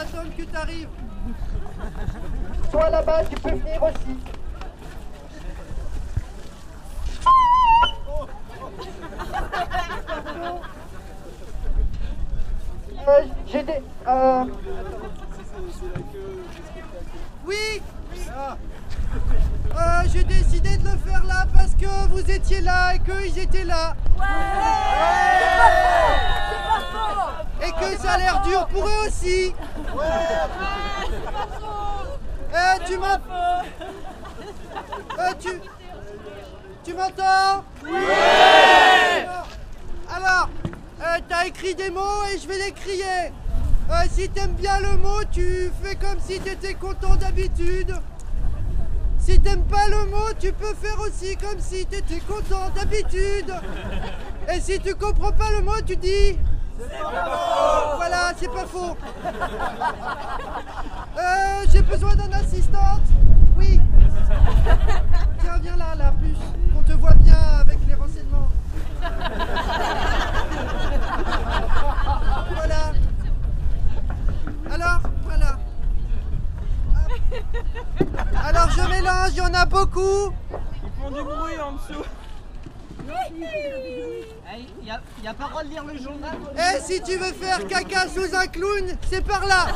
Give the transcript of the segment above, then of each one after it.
attendre que t'arrives. Toi là-bas, tu peux venir aussi. Euh, j'ai des... Euh... Oui Euh, J'ai décidé de le faire là parce que vous étiez là et qu'ils étaient là. Et que ça a l'air dur pour eux aussi. Eh, tu m'entends Euh, tu... Tu m'entends? Oui Alors, euh, t'as écrit des mots et je vais les crier. Euh, si t'aimes bien le mot, tu fais comme si t'étais content d'habitude. Si t'aimes pas le mot, tu peux faire aussi comme si t'étais content d'habitude. Et si tu comprends pas le mot, tu dis. Voilà, c'est pas faux. Euh, j'ai besoin d'une assistante. Oui. Tiens, viens là, là, plus. Qu'on te voit bien avec les renseignements. Voilà. Alors, voilà. Alors je mélange, il y en a beaucoup. Ils font du bruit en dessous. Il n'y a, pas le droit de lire le journal. Et si tu veux faire caca sous un clown, c'est par là.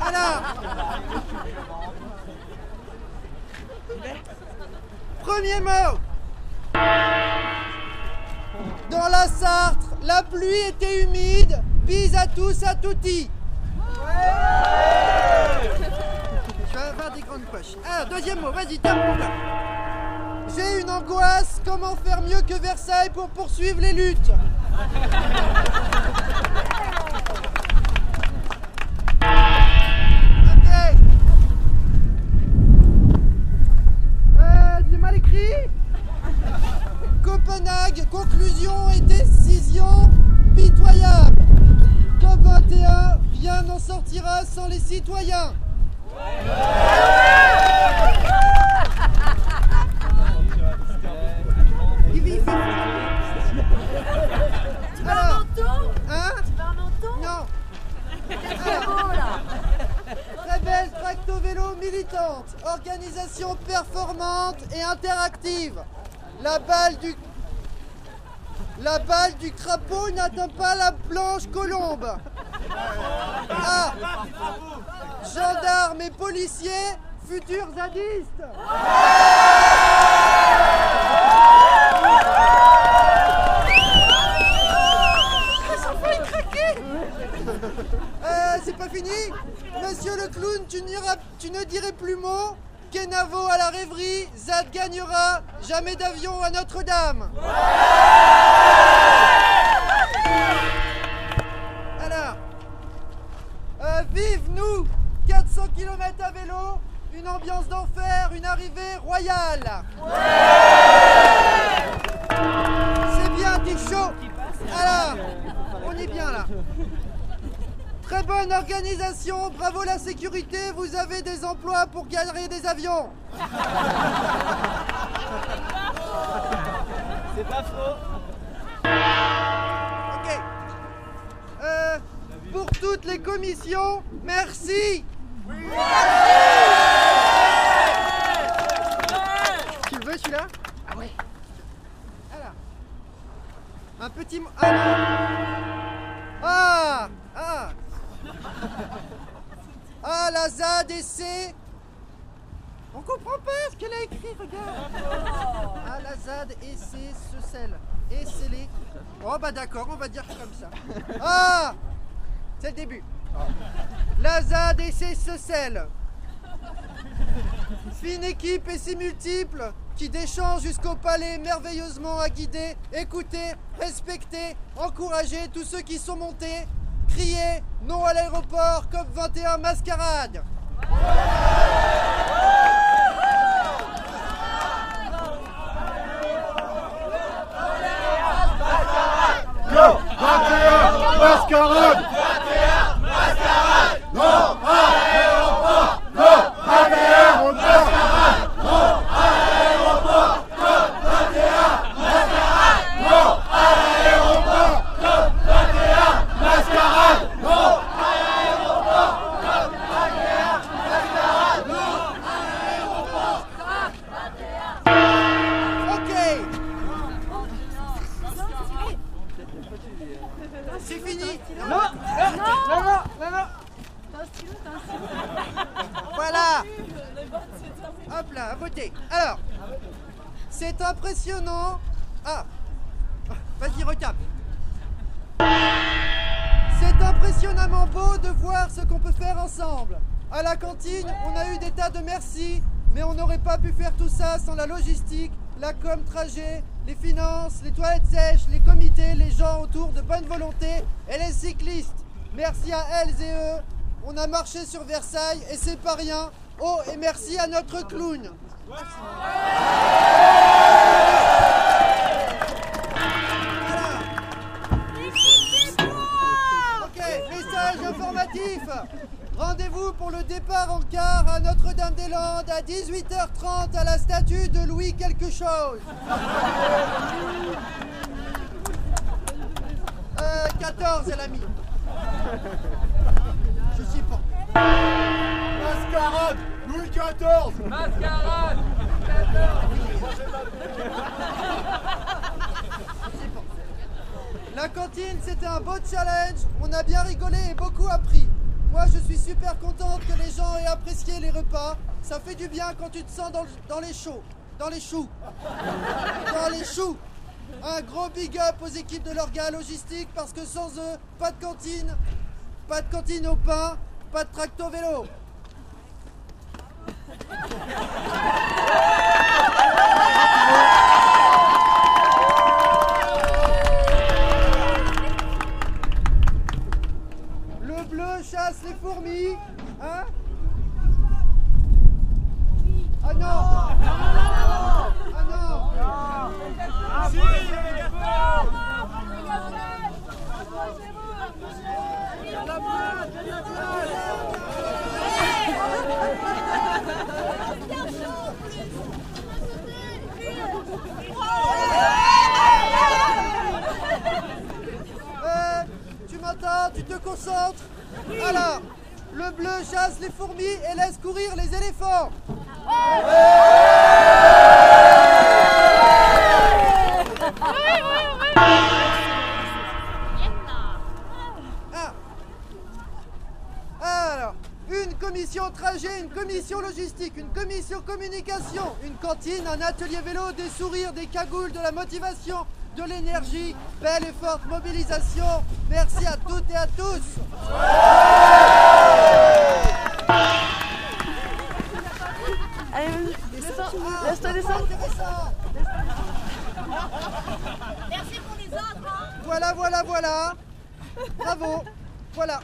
Alors. Premier mot. Dans la Sartre, la pluie était humide. Bise à tous, à touti. Avoir des grandes poches. Ah, deuxième mot, vas-y, là. J'ai une angoisse, comment faire mieux que Versailles pour poursuivre les luttes? Euh, j'ai mal écrit? Copenhague, conclusion et décision pitoyable. COP21, rien n'en sortira sans les citoyens. Militante, organisation performante et interactive. La balle du la balle du crapaud n'atteint pas la blanche colombe. Ah Gendarmes et policiers, futurs zadistes. Euh, c'est pas fini. Monsieur le clown, tu, n'iras- tu ne dirais plus mot. Kenavo à la rêverie, Zad gagnera, jamais d'avion à Notre-Dame km à vélo, une ambiance d'enfer, une arrivée royale C'est bien, t'es chaud Alors, on est bien là Très bonne organisation, bravo la sécurité, vous avez des emplois pour garer des avions. C'est pas faux. Ok. Euh, pour toutes les commissions, merci. Tu le veux celui-là Ah ouais. Alors. Un petit mot. Ah non. Ah Ah Ah la ZADC On comprend pas ce qu'elle a écrit, regarde Ah la ZAD et c'est ce sel. Et c'est les. Oh bah d'accord, on va dire comme ça. Ah C'est le début. La ZAD et ce sel. Fine équipe et si multiples qui déchant jusqu'au palais merveilleusement à guider, écouter, respecter, encourager tous ceux qui sont montés, crier non à l'aéroport COP21 mascarade. Mascarade C'est fini Non, non, non, non, non. Hop là, à. Alors, c'est impressionnant. Ah Vas-y, retape. C'est impressionnamment beau de voir ce qu'on peut faire ensemble. À la cantine, on a eu des tas de merci, mais on n'aurait pas pu faire tout ça sans la logistique, la com trajet, les finances, les toilettes sèches, les comités, les gens autour de bonne volonté et les cyclistes. Merci à elles et eux. On a marché sur Versailles et c'est pas rien. Oh, et merci à notre clown. Ok, message informatif. Rendez-vous pour le départ en car à Notre-Dame-des-Landes à 18h30 à la statue de Louis quelque chose. Euh, 14, elle a mis. Je sais pas. Mascarade Louis XIV Mascarade La cantine, c'était un beau challenge. On a bien rigolé et beaucoup appris. Moi, je suis super contente que les gens aient apprécié les repas. Ça fait du bien quand tu te sens dans les choux. Dans les choux. Dans les choux. Un gros big up aux équipes de l'orga logistique parce que sans eux, pas de cantine. Pas de cantine au pain. Pas de tracto vélo. Communication, une cantine, un atelier vélo, des sourires, des cagoules, de la motivation, de l'énergie, belle et forte mobilisation. Merci à toutes et à tous. Allez, descends. Laisse-toi descendre. Merci pour les autres, hein Voilà, voilà, voilà. Bravo. Voilà.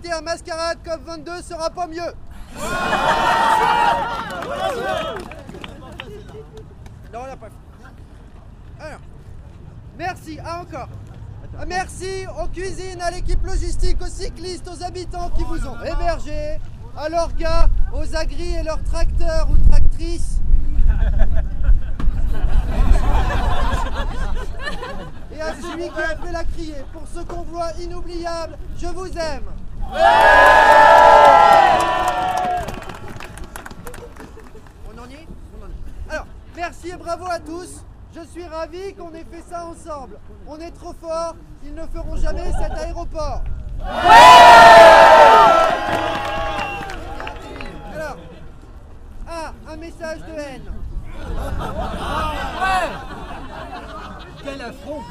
COP21 mascarade, COP22 sera pas mieux. Non, on n'a pas fait. Alors, merci, ah encore. Merci aux cuisines, à l'équipe logistique, aux cyclistes, aux habitants qui vous ont hébergés, à l'orga, aux agris et leurs tracteurs ou tractrices. Et à celui qui a fait la criée. Pour ce convoi inoubliable, je vous aime. On en est On en est. Alors, merci et bravo à tous. Je suis ravi qu'on ait fait ça ensemble. On est trop fort, ils ne feront jamais cet aéroport. Alors, un message de haine. Quel affront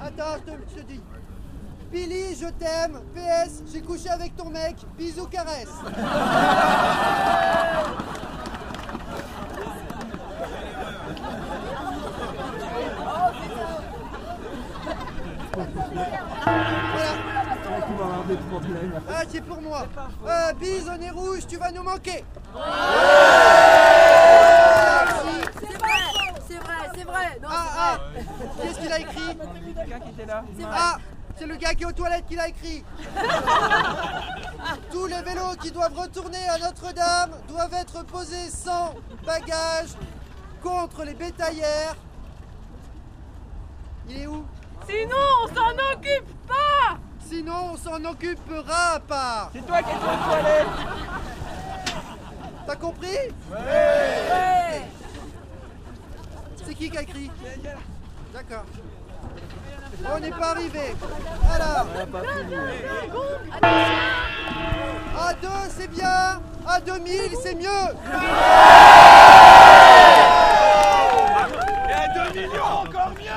Attends, je te, je te dis. Billy, je t'aime. PS, j'ai couché avec ton mec. Bisous, caresse. Ah, c'est pour moi. Euh, bise au nez rouge, tu vas nous manquer. Merci. C'est vrai, c'est vrai, c'est vrai. Non, Ah, ah, qu'est-ce qu'il a écrit Quelqu'un qui était là Ah, c'est le gars qui est aux toilettes qui l'a écrit. Tous les vélos qui doivent retourner à Notre-Dame doivent être posés sans bagages contre les bétaillères. Il est où? Sinon, on s'en occupe pas. Sinon, on s'en occupera à part. C'est toi qui es aux toilettes T'as compris? Ouais. C'est qui qui a écrit? D'accord. On n'est pas arrivé. Alors. À 2, c'est bien. À 2000, c'est mieux. Et à 2 millions, encore mieux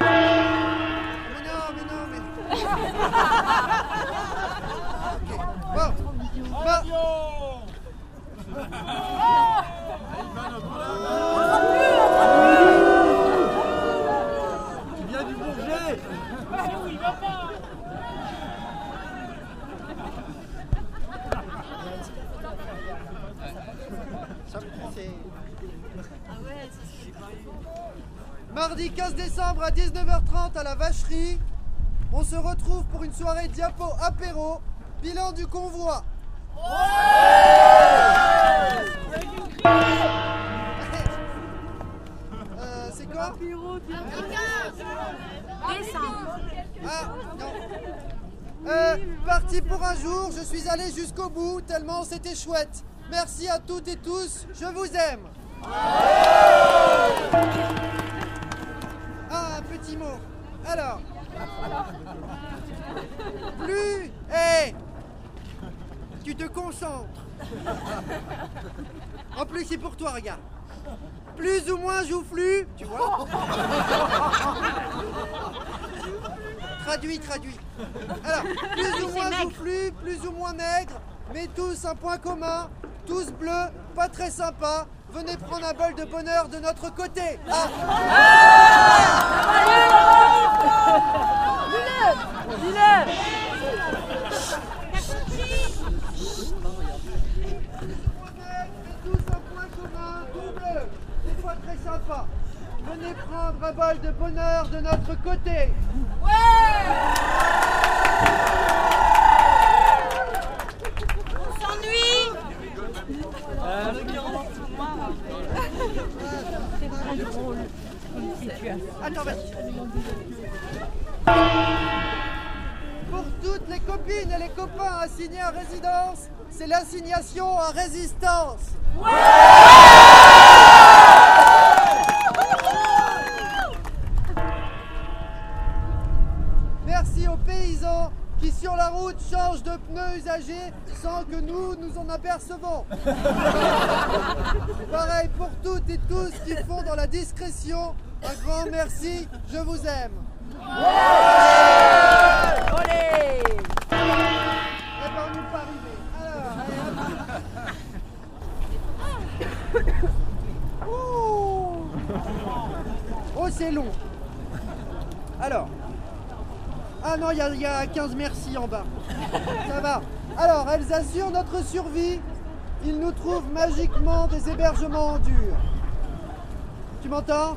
Mais non, mais non, mais. Ok. Bon. Bon. Tu viens du Bourget Ça, c'est- Mardi 15 décembre à 19h30 à la Vacherie, on se retrouve pour une soirée diapo apéro, bilan du convoi. Euh, c'est quoi Ah, non. Euh, parti pour un jour, je suis allé jusqu'au bout tellement c'était chouette. Merci à toutes et tous, je vous aime. Ah, un petit mot. Alors. Plus. Hé Tu te concentres. En plus, c'est pour toi, regarde. Plus ou moins joufflu, tu vois Traduit, traduit. Alors, plus ou moins joufflu, plus ou moins maigre, mais tous un point commun, tous bleus, pas très sympa. Venez prendre un bol de bonheur de notre côté. Ah, mais tous un point commun, tout bleu, des fois très sympa. Venez prendre un bol de bonheur de notre côté. On assignés à résidence, c'est l'assignation à résistance. Merci aux paysans qui sur la route changent de pneus usagés sans que nous nous en apercevons. Pareil pour toutes et tous qui font dans la discrétion. Un grand merci, je vous aime. C'est long. Alors. Ah non, il y, a- il y a 15 merci en bas. Ça va. Alors, elles assurent notre survie. Ils nous trouvent magiquement des hébergements en dur. Tu m'entends?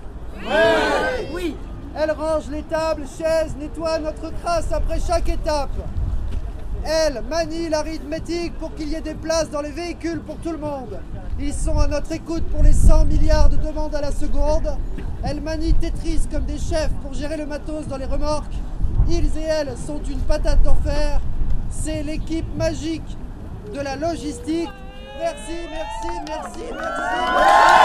Oui Elle range les tables, chaises, nettoie notre crasse après chaque étape. Elle manie l'arithmétique pour qu'il y ait des places dans les véhicules pour tout le monde. Ils sont à notre écoute pour les 100 milliards de demandes à la seconde. Elle manie Tetris comme des chefs pour gérer le matos dans les remorques. Ils et elles sont une patate d'enfer. C'est l'équipe magique de la logistique. Merci, merci, merci, merci.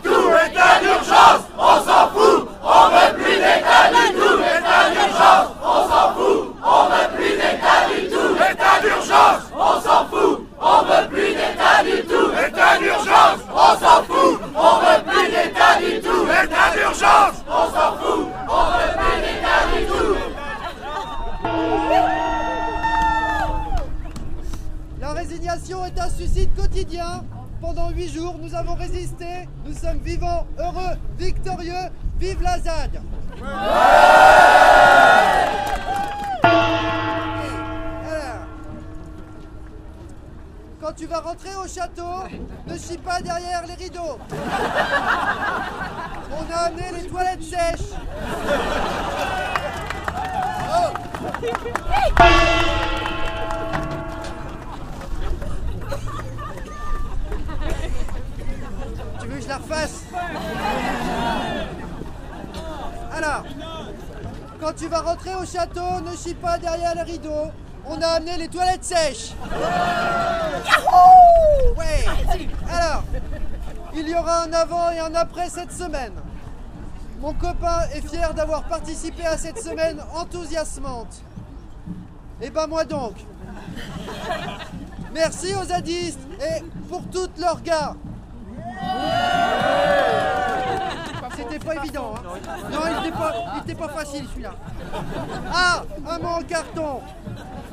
tu vas rentrer au château, ne chie pas derrière les rideaux. On a amené les toilettes sèches. Tu veux que je la refasse? Alors, quand tu vas rentrer au château, ne chie pas derrière les rideaux. On a amené les toilettes sèches. Ouais. Alors, il y aura un avant et un après cette semaine. Mon copain est fier d'avoir participé à cette semaine enthousiasmante. Et ben moi donc. Merci aux zadistes et pour toutes leurs gars. C'était pas évident. Hein. Non, il était pas, il était pas facile celui-là. Ah, un mot en carton.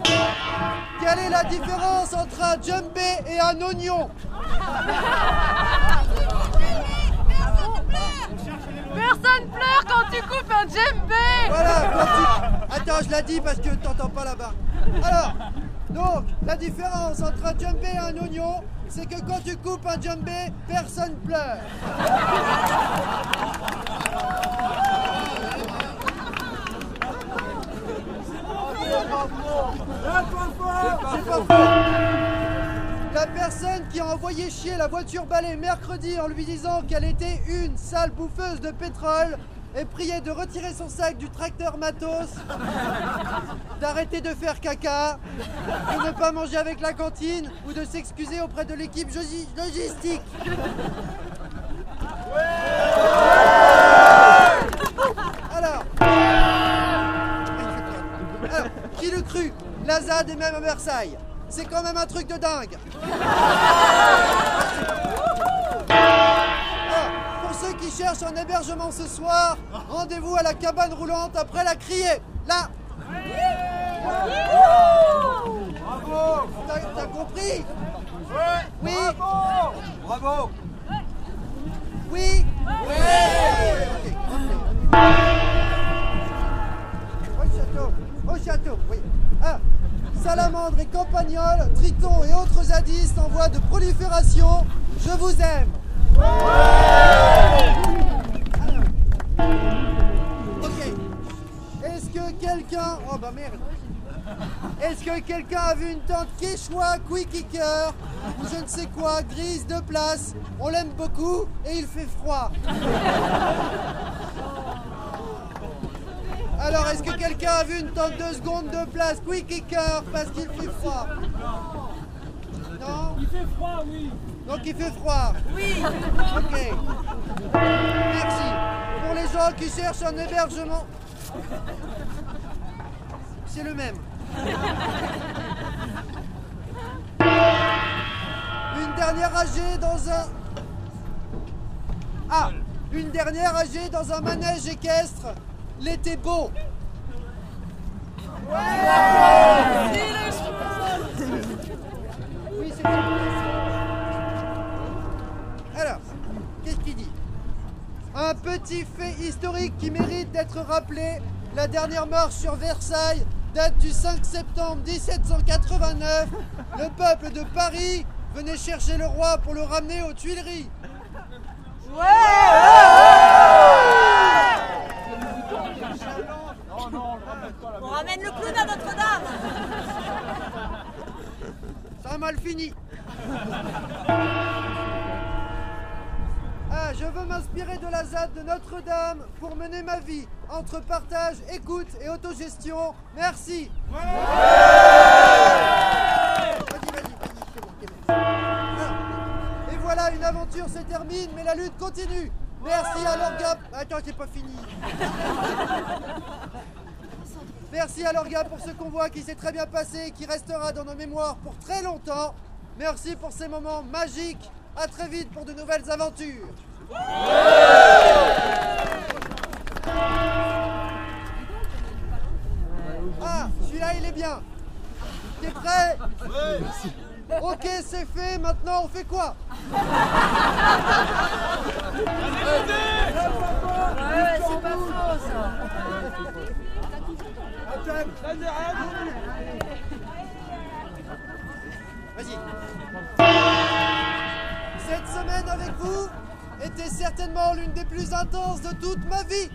Quelle est la différence entre un djembé et un oignon Personne pleure quand tu coupes un djembé Voilà, quand tu- Attends, je l'ai dit parce que t'entends pas là-bas. Alors, donc, la différence entre un djembé et un oignon, c'est que quand tu coupes un djembé, personne pleure. La personne qui a envoyé chier la voiture balai mercredi en lui disant qu'elle était une sale bouffeuse de pétrole est priée de retirer son sac du tracteur matos, d'arrêter de faire caca, de ne pas manger avec la cantine ou de s'excuser auprès de l'équipe logi- logistique. Cru La ZAD est même à Versailles. C'est quand même un truc de dingue. Ah, pour ceux qui cherchent un hébergement ce soir, rendez-vous à la cabane roulante après la criée. Là. T'as t'as compris? Oui. Bravo Oui. Ok, ok. Au château, au château, oui. Salamandres et campagnols, tritons et autres zadistes en voie de prolifération, je vous aime. Ok. Est-ce que quelqu'un... Oh bah merde. Est-ce que quelqu'un a vu une tente Quechua Quick Kicker ou je ne sais quoi, grise de place On l'aime beaucoup et il fait froid. Alors, est-ce que quelqu'un a vu une tente de seconde de place? Quick Kicker parce qu'il fait froid Non? Il fait froid, oui. Donc il fait froid Oui Ok. Merci. Pour les gens qui cherchent un hébergement, c'est le même. Une dernière âgée dans un... Ah Une dernière âgée dans un manège équestre. L'été beau. Oui, c'est ça. Alors, qu'est-ce qu'il dit? Un petit fait historique qui mérite d'être rappelé. La dernière marche sur Versailles date du 5 septembre 1789. Le peuple de Paris venait chercher le roi pour le ramener aux Tuileries. Notre-Dame Ça a mal fini. Ah, je veux m'inspirer de la ZAD de Notre-Dame pour mener ma vie entre partage, écoute et autogestion. Merci. Vas-y, vas-y, vas-y, c'est bon, c'est bon. Ah, Et voilà, une aventure se termine, mais la lutte continue. Merci à l'orga. Attends, c'est pas fini. Merci à l'orga pour ce convoi qui s'est très bien passé et qui restera dans nos mémoires pour très longtemps. Merci pour ces moments magiques. À très vite pour de nouvelles aventures. Ah, celui-là il est bien. T'es prêt Ok, c'est fait. Maintenant, on fait quoi? Ouais, c'est pas faux ça Cette semaine avec vous était certainement l'une des plus intenses de toute ma vie.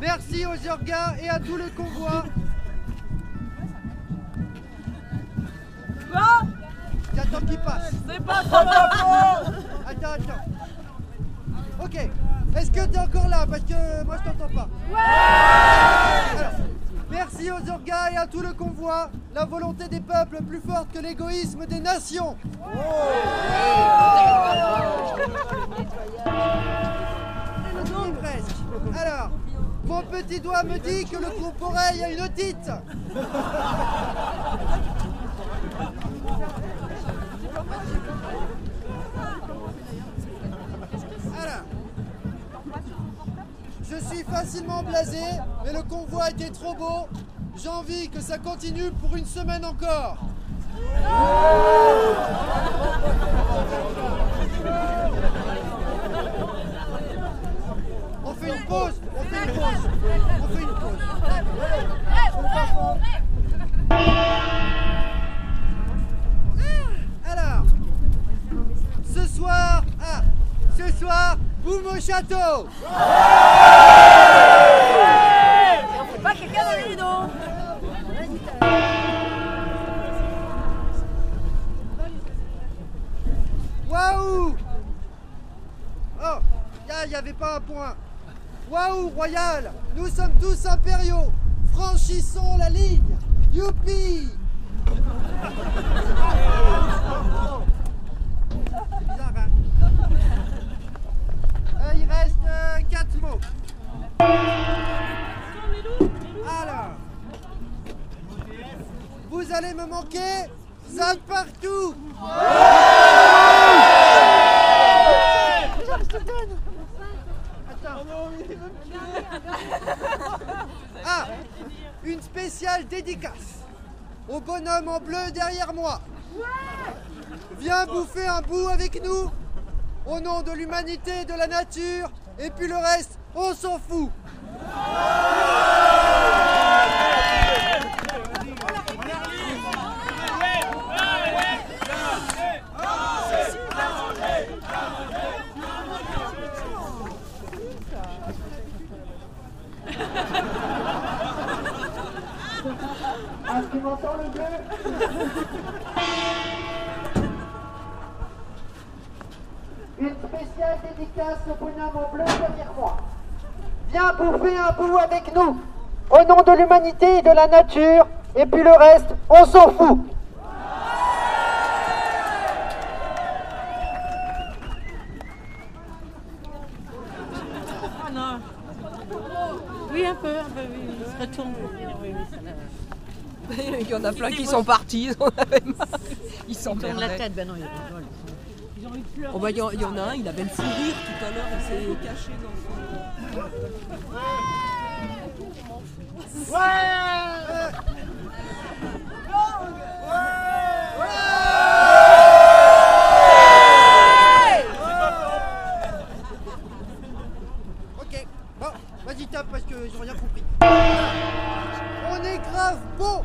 Merci aux Yorgas et à tout le convoi. Qu'il passe. C'est pas trop ma Attends, attends. Ok. Est-ce que t'es encore là? Parce que moi je t'entends pas. Alors, merci aux orgas et à tout le convoi. La volonté des peuples plus forte que l'égoïsme des nations. Oui, presque. Alors, mon petit doigt me dit que le groupe oreille a une otite. Alors, je suis facilement blasé, mais le convoi était trop beau. J'ai envie que ça continue pour une semaine encore. On fait une pause, on fait une pause, on fait une pause. Alors, ce soir, ah, ce soir, boum au château. Nous sommes tous impériaux. Franchissons la ligne. Youpi. C'est bizarre, hein Euh, Il reste 4 mots. Alors, vous allez me manquer Zap partout Ah Une spéciale dédicace au bonhomme en bleu derrière moi. Viens bouffer un bout avec nous au nom de l'humanité de la nature et puis le reste, on s'en fout. Est-ce que tu m'entends le Une spéciale dédicace au bonhomme en bleu derrière moi. Viens bouffer un bout avec nous. Au nom de l'humanité et de la nature. Et puis le reste, on s'en fout. Oui, un peu, un peu, oui, il se retourne. Oui, oui, ça l'a- Il y en a plein qui sont partis. Ils en avaient marre. Ils Il tourne la s'emmerdaient. tête, ben non, il rigole. Oh bah, il y, en- il y en a un, il avait le fou rire tout à l'heure, il s'est caché dans son... Ok, bon, vas-y tape parce que j'ai rien compris. On est grave beau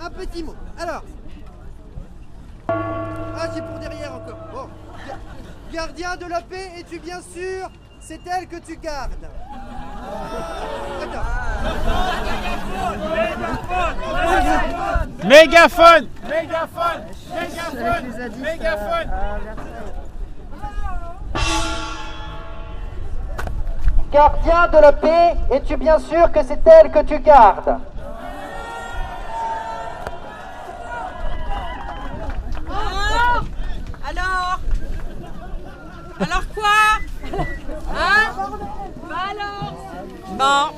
Un petit mot. Alors. Ah, c'est pour derrière encore. Bon. Ga- Gardien de la paix, es-tu bien sûr? C'est elle que tu gardes. Attends. Mégaphone Mégaphone Mégaphone Mégaphone Gardien de la paix, es-tu bien sûr que c'est elle que tu gardes? Alors Alors? Alors quoi? Hein? Bah alors? Bon.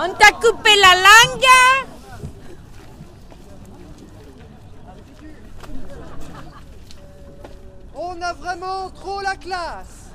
On t'a coupé la langue? On a vraiment trop la classe.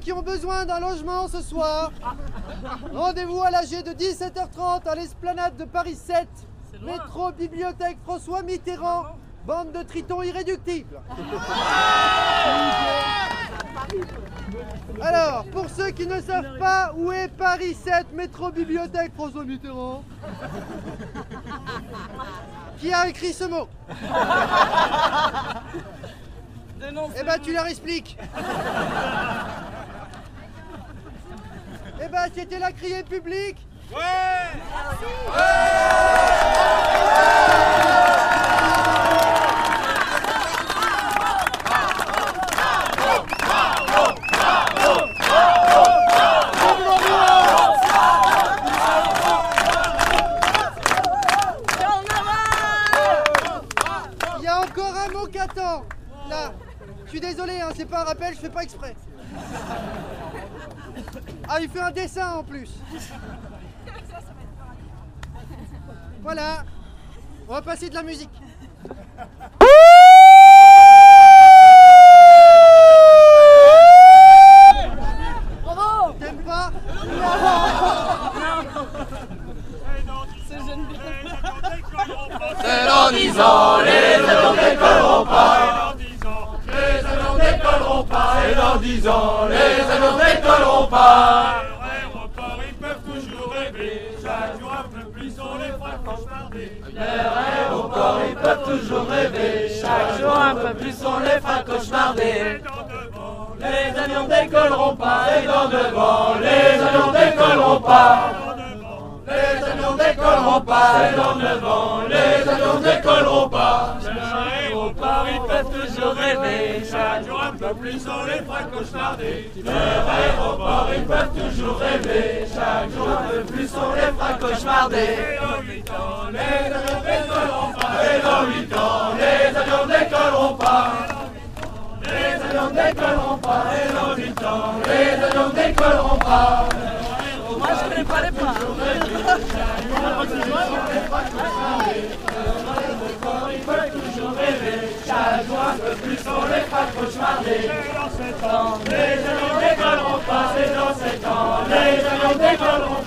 qui ont besoin d'un logement ce soir, rendez-vous à l'AG de 17h30 à l'esplanade de Paris 7, métro Bibliothèque François Mitterrand, bande de tritons irréductibles. Alors, pour ceux qui ne savent pas où est Paris 7, métro Bibliothèque François Mitterrand, qui a écrit ce mot? Eh ben, tu leur expliques. Eh ben, c'était la criée publique. Il y a encore un mot qui attend. Là. Je suis désolé, hein, c'est pas un rappel, je fais pas exprès. Ah, il fait un dessin en plus. Voilà. On va passer de la musique. T'aimes pas C'est dans dix ans, les pas. C'est avions décolleront pas. Les aéroports, ils peuvent toujours rêver. Chaque jour un peu plus, on les fera cauchemarder. Les aéroports, ils peuvent toujours rêver. Chaque jour un peu plus, on les fera cauchemarder. Les avions décolleront pas. Et dans devant, les avions décolleront pas. Les avions décolleront pas, et dans chaque jour un peu plus on les fera cauchemarder. Les aéroports, ils peuvent toujours rêver, chaque jour un peu plus on les fera cauchemarder. Et dans 8 ans, les avions décolleront pas, et dans 8 ans, les avions décolleront pas. Les avions décolleront pas, et dans 8 ans, les avions décolleront pas. Je pas les pas. Les fera cauchemarder. Et dans 7 ans, les avions décolleront pas, et dans 7 ans, les avions décolleront